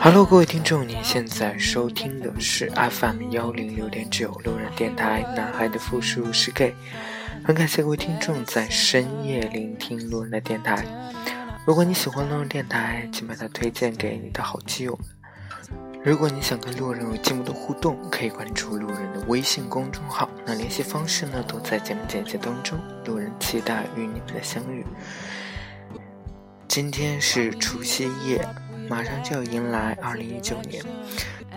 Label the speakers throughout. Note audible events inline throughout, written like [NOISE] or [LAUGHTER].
Speaker 1: Hello，各位听众，您现在收听的是 FM 幺零六点九路人电台，男孩的复数是 gay。很感谢各位听众在深夜聆听路人的电台。如果你喜欢路人电台，请把它推荐给你的好基友们。如果你想跟路人有进一步的互动，可以关注路人的微信公众号。那联系方式呢，都在节目简介当中。路人期待与你们的相遇。今天是除夕夜，马上就要迎来二零一九年。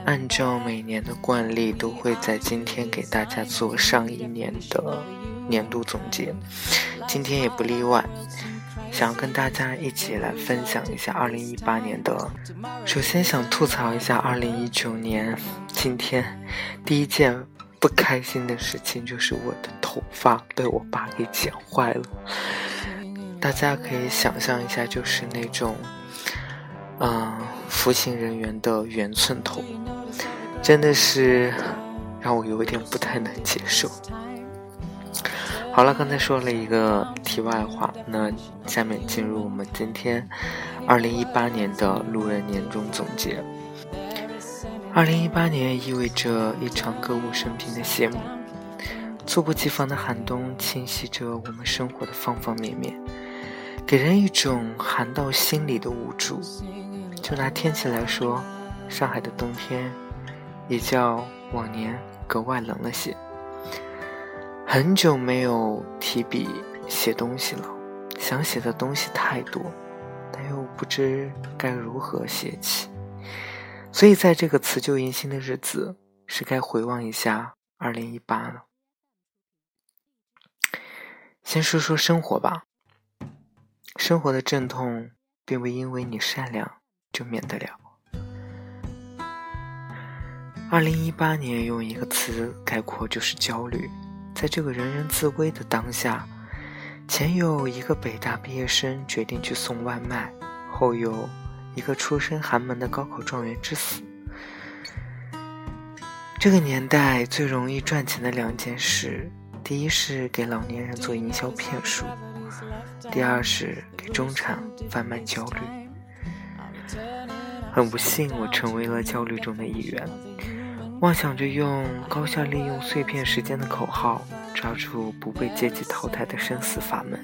Speaker 1: 按照每年的惯例，都会在今天给大家做上一年的年度总结，今天也不例外。想要跟大家一起来分享一下二零一八年的。首先想吐槽一下二零一九年，今天第一件不开心的事情就是我的头发被我爸给剪坏了。大家可以想象一下，就是那种，嗯，服刑人员的圆寸头，真的是让我有点不太能接受。好了，刚才说了一个题外话，那下面进入我们今天二零一八年的路人年终总结。二零一八年意味着一场歌舞升平的谢幕，猝不及防的寒冬侵袭着我们生活的方方面面，给人一种寒到心里的无助。就拿天气来说，上海的冬天也较往年格外冷了些。很久没有提笔写东西了，想写的东西太多，但又不知该如何写起。所以在这个辞旧迎新的日子，是该回望一下二零一八了。先说说生活吧，生活的阵痛并未因为你善良就免得了。二零一八年用一个词概括就是焦虑。在这个人人自危的当下，前有一个北大毕业生决定去送外卖，后有一个出身寒门的高考状元之死。这个年代最容易赚钱的两件事，第一是给老年人做营销骗术，第二是给中产贩卖焦虑。很不幸，我成为了焦虑中的一员。妄想着用高效利用碎片时间的口号，抓住不被阶级淘汰的生死法门，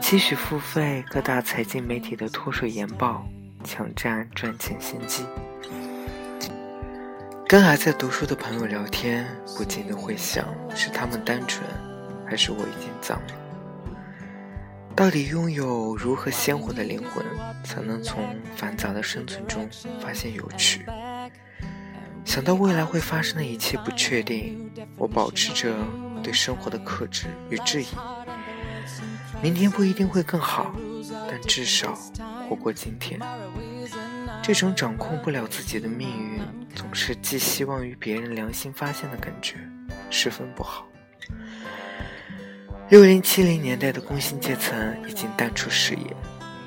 Speaker 1: 期许付费各大财经媒体的脱水研报，抢占赚钱先机。跟还在读书的朋友聊天，不禁的会想：是他们单纯，还是我已经脏了？到底拥有如何鲜活的灵魂，才能从繁杂的生存中发现有趣？想到未来会发生的一切不确定，我保持着对生活的克制与质疑。明天不一定会更好，但至少活过今天。这种掌控不了自己的命运，总是寄希望于别人良心发现的感觉，十分不好。六零七零年代的工薪阶层已经淡出视野，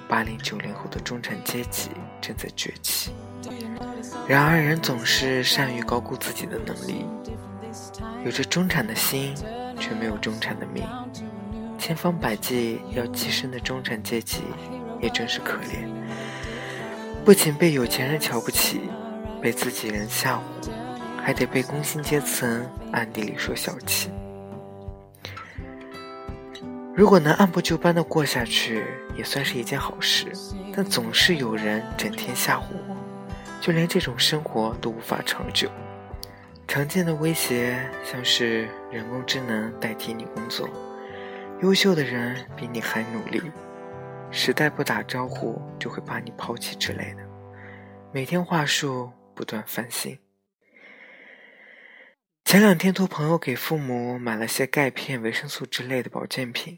Speaker 1: 八零九零后的中产阶级正在崛起。然而，人总是善于高估自己的能力，有着中产的心，却没有中产的命。千方百计要跻身的中产阶级，也真是可怜。不仅被有钱人瞧不起，被自己人吓唬，还得被工薪阶层暗地里说小气。如果能按部就班的过下去，也算是一件好事。但总是有人整天吓唬我。就连这种生活都无法长久。常见的威胁像是人工智能代替你工作，优秀的人比你还努力，时代不打招呼就会把你抛弃之类的。每天话术不断翻新。前两天托朋友给父母买了些钙片、维生素之类的保健品，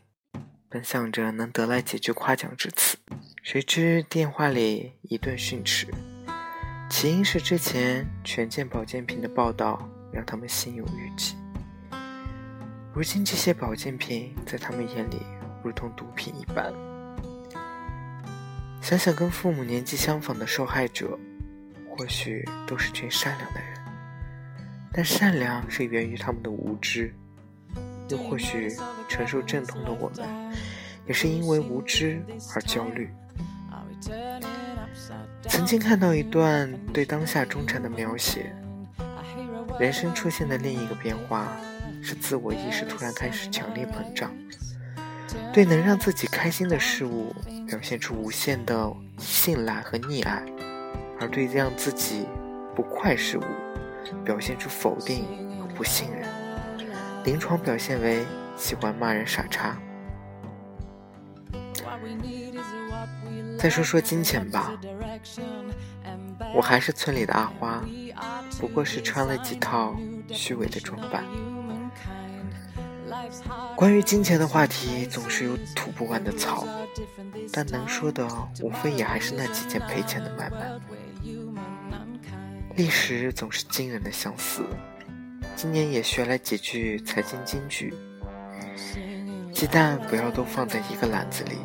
Speaker 1: 本想着能得来几句夸奖之词，谁知电话里一顿训斥。起因是之前权健保健品的报道让他们心有余悸，如今这些保健品在他们眼里如同毒品一般。想想跟父母年纪相仿的受害者，或许都是群善良的人，但善良是源于他们的无知。又或许承受阵痛的我们，也是因为无知而焦虑。曾经看到一段对当下忠诚的描写：人生出现的另一个变化是自我意识突然开始强烈膨胀，对能让自己开心的事物表现出无限的信赖和溺爱，而对让自己不快事物表现出否定和不信任。临床表现为喜欢骂人傻叉。再说说金钱吧，我还是村里的阿花，不过是穿了几套虚伪的装扮。关于金钱的话题总是有吐不完的槽，但能说的无非也还是那几件赔钱的买卖。历史总是惊人的相似，今年也学来几句财经金句：鸡蛋不要都放在一个篮子里。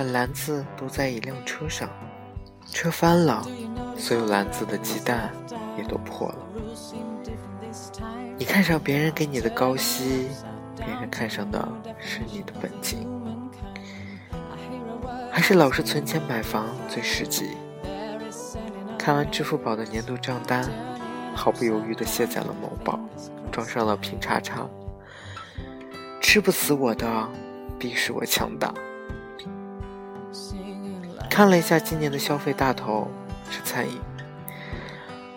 Speaker 1: 但篮子都在一辆车上，车翻了，所有篮子的鸡蛋也都破了。你看上别人给你的高息，别人看上的是你的本金。还是老是存钱买房最实际。看完支付宝的年度账单，毫不犹豫地卸载了某宝，装上了拼叉叉。吃不死我的，必使我强大。看了一下今年的消费大头是餐饮，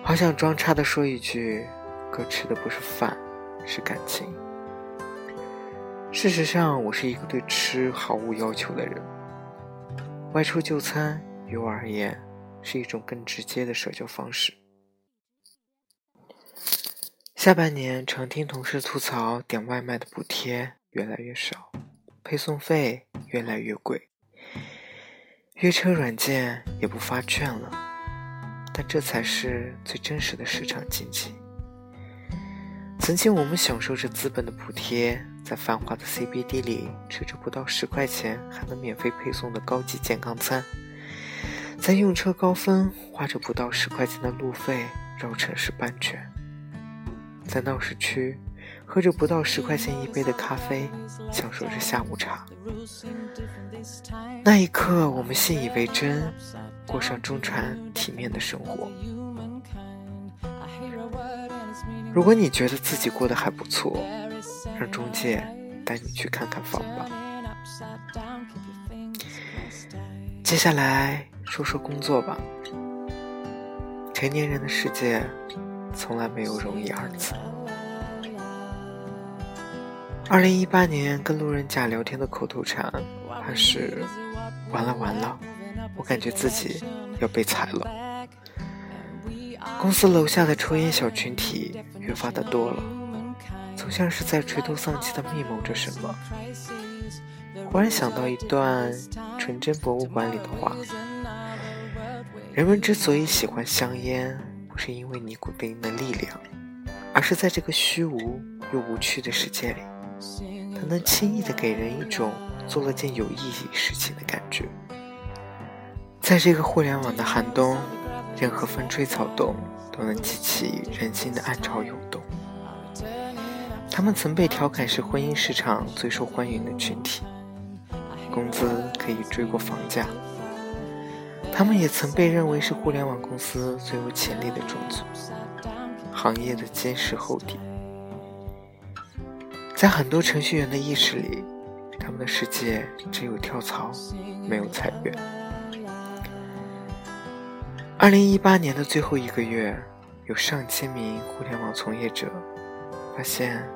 Speaker 1: 好想装叉的说一句：哥吃的不是饭，是感情。事实上，我是一个对吃毫无要求的人。外出就餐于我而言是一种更直接的社交方式。下半年常听同事吐槽点外卖的补贴越来越少，配送费越来越贵。约车软件也不发券了，但这才是最真实的市场经济。曾经我们享受着资本的补贴，在繁华的 CBD 里吃着不到十块钱还能免费配送的高级健康餐，在用车高峰花着不到十块钱的路费绕城市半圈，在闹市区。喝着不到十块钱一杯的咖啡，享受着下午茶。那一刻，我们信以为真，过上中产体面的生活。如果你觉得自己过得还不错，让中介带你去看看房吧。接下来说说工作吧。成年人的世界，从来没有容易二字。二零一八年跟路人甲聊天的口头禅还是“完了完了”，我感觉自己要被裁了。公司楼下的抽烟小群体越发的多了，总像是在垂头丧气的密谋着什么。忽然想到一段纯真博物馆里的话：人们之所以喜欢香烟，不是因为尼古丁的力量，而是在这个虚无又无趣的世界里。它能轻易的给人一种做了件有意义事情的感觉。在这个互联网的寒冬，任何风吹草动都能激起人心的暗潮涌动。他们曾被调侃是婚姻市场最受欢迎的群体，工资可以追过房价。他们也曾被认为是互联网公司最有潜力的种族，行业的坚实后底。在很多程序员的意识里，他们的世界只有跳槽，没有裁员。二零一八年的最后一个月，有上千名互联网从业者发现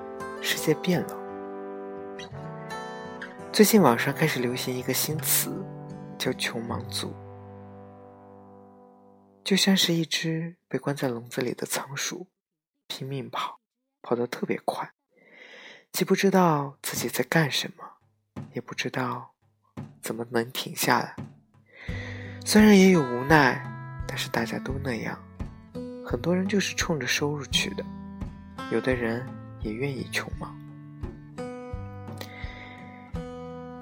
Speaker 1: 世界变了。最近网上开始流行一个新词，叫“穷忙族”，就像是一只被关在笼子里的仓鼠，拼命跑，跑得特别快。既不知道自己在干什么，也不知道怎么能停下来。虽然也有无奈，但是大家都那样。很多人就是冲着收入去的，有的人也愿意穷忙。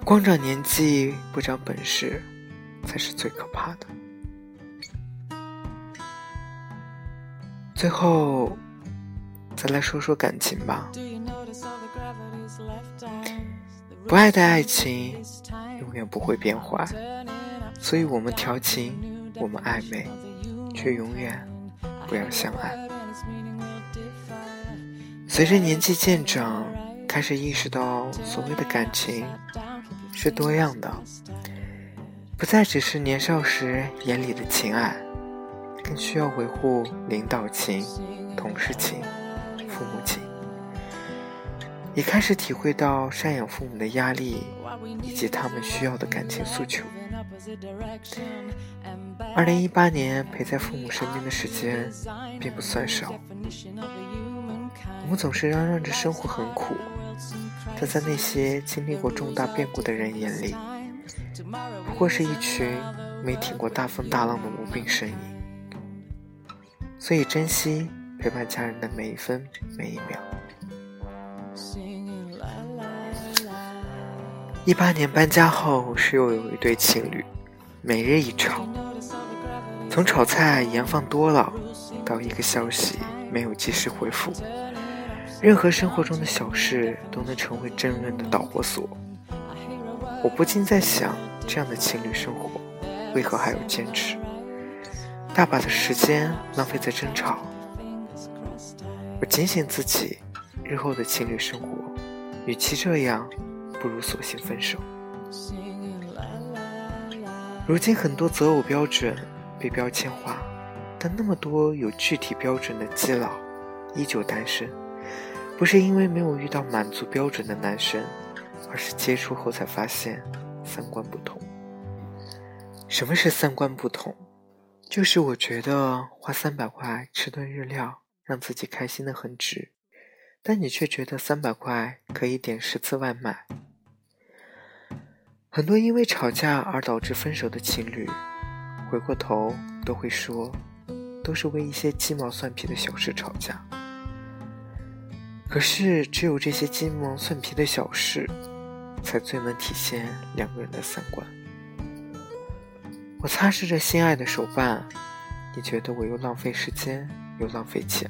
Speaker 1: 光长年纪不长本事，才是最可怕的。最后，再来说说感情吧。不爱的爱情永远不会变坏，所以我们调情，我们暧昧，却永远不要相爱。随着年纪渐长，开始意识到所谓的感情是多样的，不再只是年少时眼里的情爱，更需要维护领导情、同事情、父母情。也开始体会到赡养父母的压力，以及他们需要的感情诉求。二零一八年陪在父母身边的时间并不算少，我们总是嚷嚷着生活很苦，但在那些经历过重大变故的人眼里，不过是一群没挺过大风大浪的无病呻吟。所以珍惜陪伴家人的每一分每一秒。一八年搬家后，是又有一对情侣，每日一吵，从炒菜盐放多了，到一个消息没有及时回复，任何生活中的小事都能成为争论的导火索。我不禁在想，这样的情侣生活，为何还要坚持？大把的时间浪费在争吵。我警醒自己，日后的情侣生活，与其这样。不如索性分手。如今很多择偶标准被标签化，但那么多有具体标准的基佬依旧单身，不是因为没有遇到满足标准的男生，而是接触后才发现三观不同。什么是三观不同？就是我觉得花三百块吃顿日料让自己开心的很值，但你却觉得三百块可以点十次外卖。很多因为吵架而导致分手的情侣，回过头都会说，都是为一些鸡毛蒜皮的小事吵架。可是，只有这些鸡毛蒜皮的小事，才最能体现两个人的三观。我擦拭着心爱的手办，你觉得我又浪费时间又浪费钱。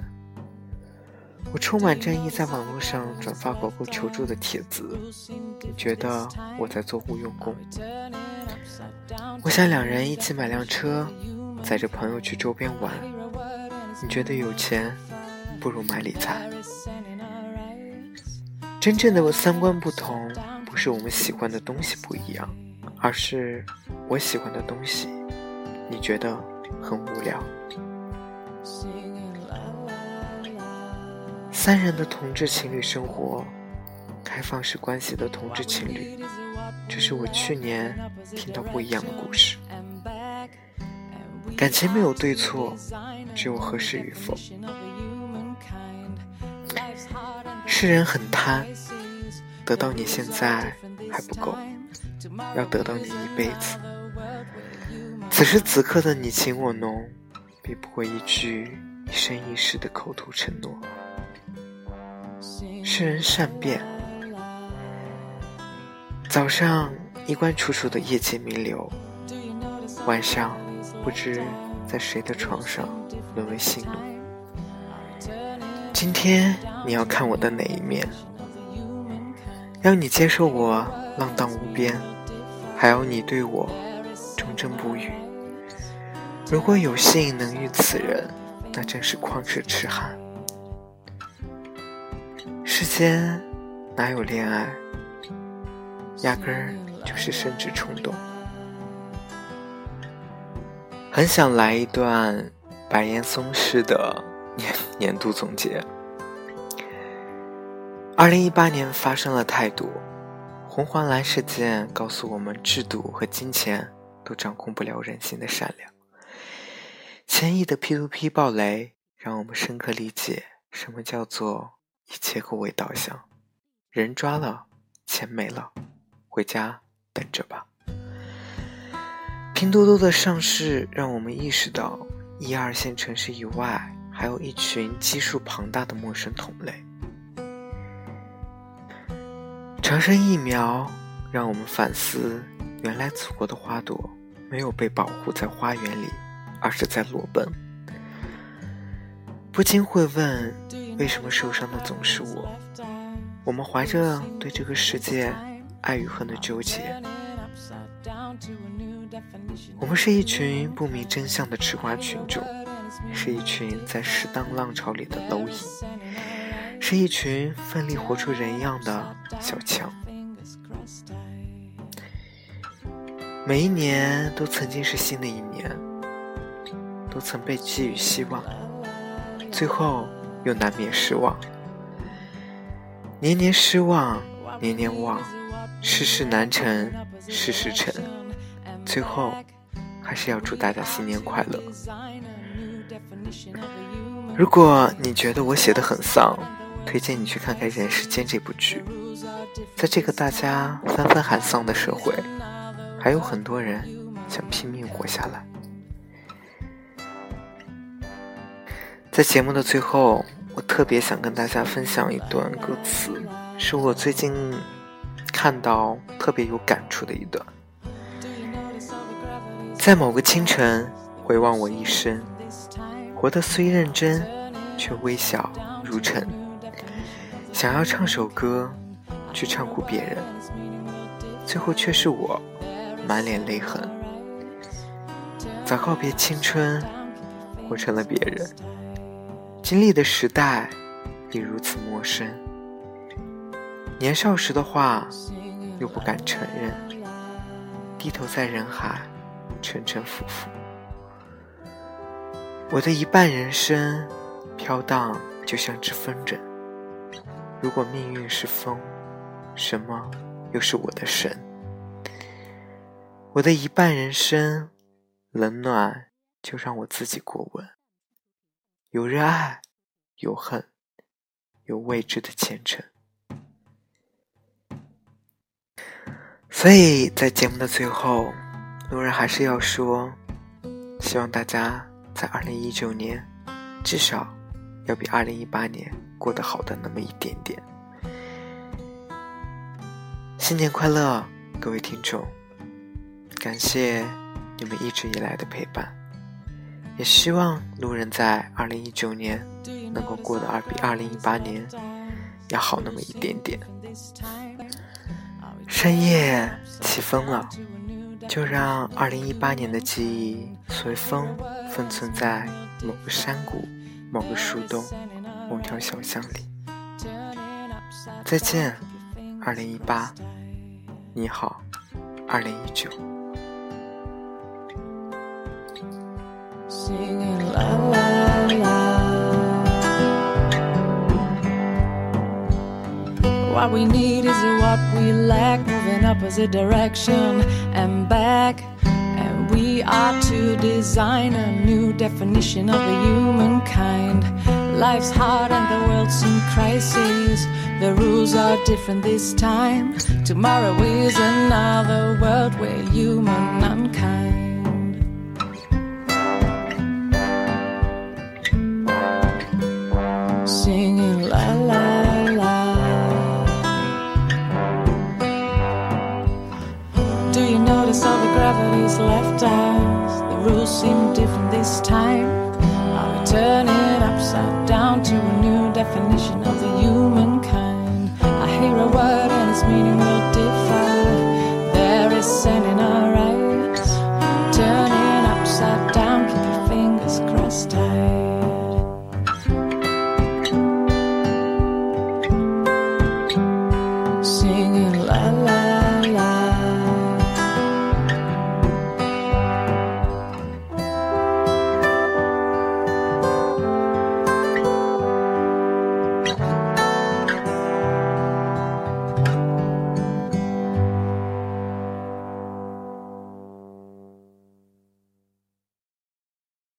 Speaker 1: 我充满正义，在网络上转发狗狗求助的帖子，你觉得我在做无用功？我想两人一起买辆车，载着朋友去周边玩，你觉得有钱不如买理财？真正的三观不同，不是我们喜欢的东西不一样，而是我喜欢的东西，你觉得很无聊。三人的同志情侣生活，开放式关系的同志情侣，这是我去年听到不一样的故事。感情没有对错，只有合适与否。世人很贪，得到你现在还不够，要得到你一辈子。此时此刻的你情我浓，比不过一句一生一世的口头承诺。世人善变，早上衣冠楚楚的夜间弥留，晚上不知在谁的床上沦为性奴。今天你要看我的哪一面？要你接受我浪荡无边，还要你对我忠贞不渝。如果有幸能遇此人，那真是旷世痴汉。世间哪有恋爱，压根儿就是生殖冲动。很想来一段白岩松式的年 [LAUGHS] 年度总结。二零一八年发生了太多，红黄蓝事件告诉我们，制度和金钱都掌控不了人心的善良。千亿的 P2P 暴雷，让我们深刻理解什么叫做。以结果为导向，人抓了，钱没了，回家等着吧。拼多多的上市让我们意识到，一二线城市以外，还有一群基数庞大的陌生同类。长生疫苗让我们反思，原来祖国的花朵没有被保护在花园里，而是在裸奔。不禁会问。为什么受伤的总是我？我们怀着对这个世界爱与恨的纠结，我们是一群不明真相的吃瓜群众，是一群在适当浪潮里的蝼蚁，是一群奋力活出人样的小强。每一年都曾经是新的一年，都曾被寄予希望，最后又难免失望。年年失望，年年望，事事难成，事事成。最后，还是要祝大家新年快乐。如果你觉得我写的很丧，推荐你去看看《人世间》这部剧。在这个大家纷纷喊丧的社会。还有很多人想拼命活下来。在节目的最后，我特别想跟大家分享一段歌词，是我最近看到特别有感触的一段。在某个清晨，回望我一生，活得虽认真，却微小如尘。想要唱首歌，去唱哭别人，最后却是我。满脸泪痕，早告别青春，活成了别人。经历的时代已如此陌生，年少时的话又不敢承认，低头在人海，沉沉浮浮。我的一半人生飘荡，就像只风筝。如果命运是风，什么又是我的神？我的一半人生，冷暖就让我自己过问。有热爱，有恨，有未知的前程。所以在节目的最后，路人还是要说，希望大家在二零一九年，至少要比二零一八年过得好的那么一点点。新年快乐，各位听众！感谢你们一直以来的陪伴，也希望路人在二零一九年能够过得二比二零一八年要好那么一点点。深夜起风了，就让二零一八年的记忆随风封存在某个山谷、某个树洞、某条小巷里。再见，二零一八，你好，二零一九。Singing la la la. What we need is what we lack, moving opposite direction and back. And we are to design a new definition of the humankind. Life's hard and the world's in crisis. The rules are different this time. Tomorrow is another world where human unkind. did.